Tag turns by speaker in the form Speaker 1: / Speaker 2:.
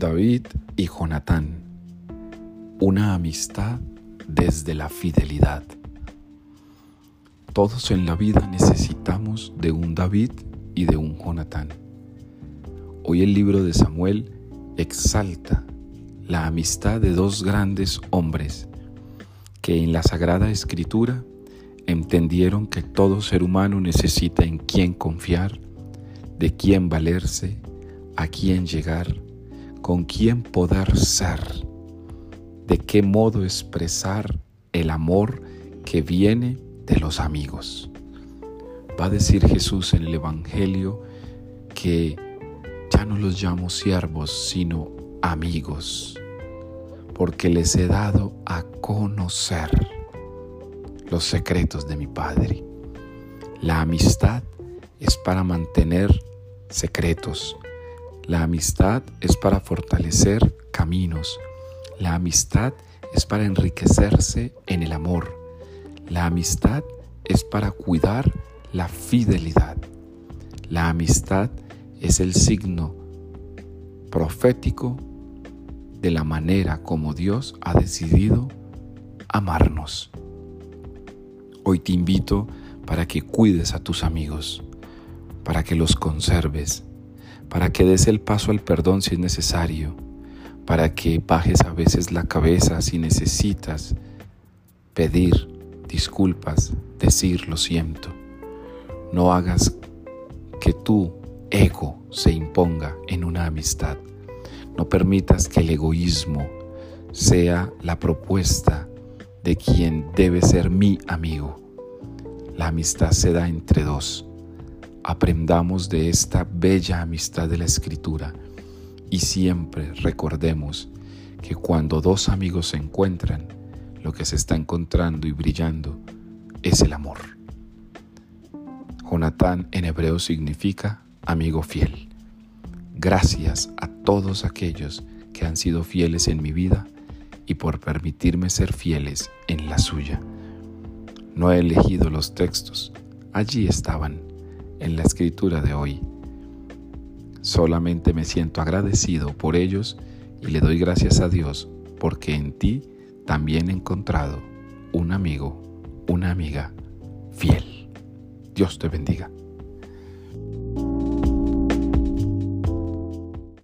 Speaker 1: David y Jonatán. Una amistad desde la fidelidad. Todos en la vida necesitamos de un David y de un Jonatán. Hoy el libro de Samuel exalta la amistad de dos grandes hombres que en la Sagrada Escritura entendieron que todo ser humano necesita en quién confiar, de quién valerse, a quién llegar, con quién poder ser, de qué modo expresar el amor que viene de los amigos. Va a decir Jesús en el Evangelio que ya no los llamo siervos, sino amigos, porque les he dado a conocer los secretos de mi Padre. La amistad es para mantener secretos. La amistad es para fortalecer caminos. La amistad es para enriquecerse en el amor. La amistad es para cuidar la fidelidad. La amistad es el signo profético de la manera como Dios ha decidido amarnos. Hoy te invito para que cuides a tus amigos, para que los conserves, para que des el paso al perdón si es necesario, para que bajes a veces la cabeza si necesitas pedir disculpas, decir lo siento. No hagas que tu ego se imponga en una amistad. No permitas que el egoísmo sea la propuesta de quien debe ser mi amigo. La amistad se da entre dos. Aprendamos de esta bella amistad de la Escritura y siempre recordemos que cuando dos amigos se encuentran, lo que se está encontrando y brillando es el amor. Jonatán en hebreo significa amigo fiel. Gracias a todos aquellos que han sido fieles en mi vida y por permitirme ser fieles en la suya. No he elegido los textos, allí estaban, en la escritura de hoy. Solamente me siento agradecido por ellos y le doy gracias a Dios porque en ti también he encontrado un amigo, una amiga fiel. Dios te bendiga.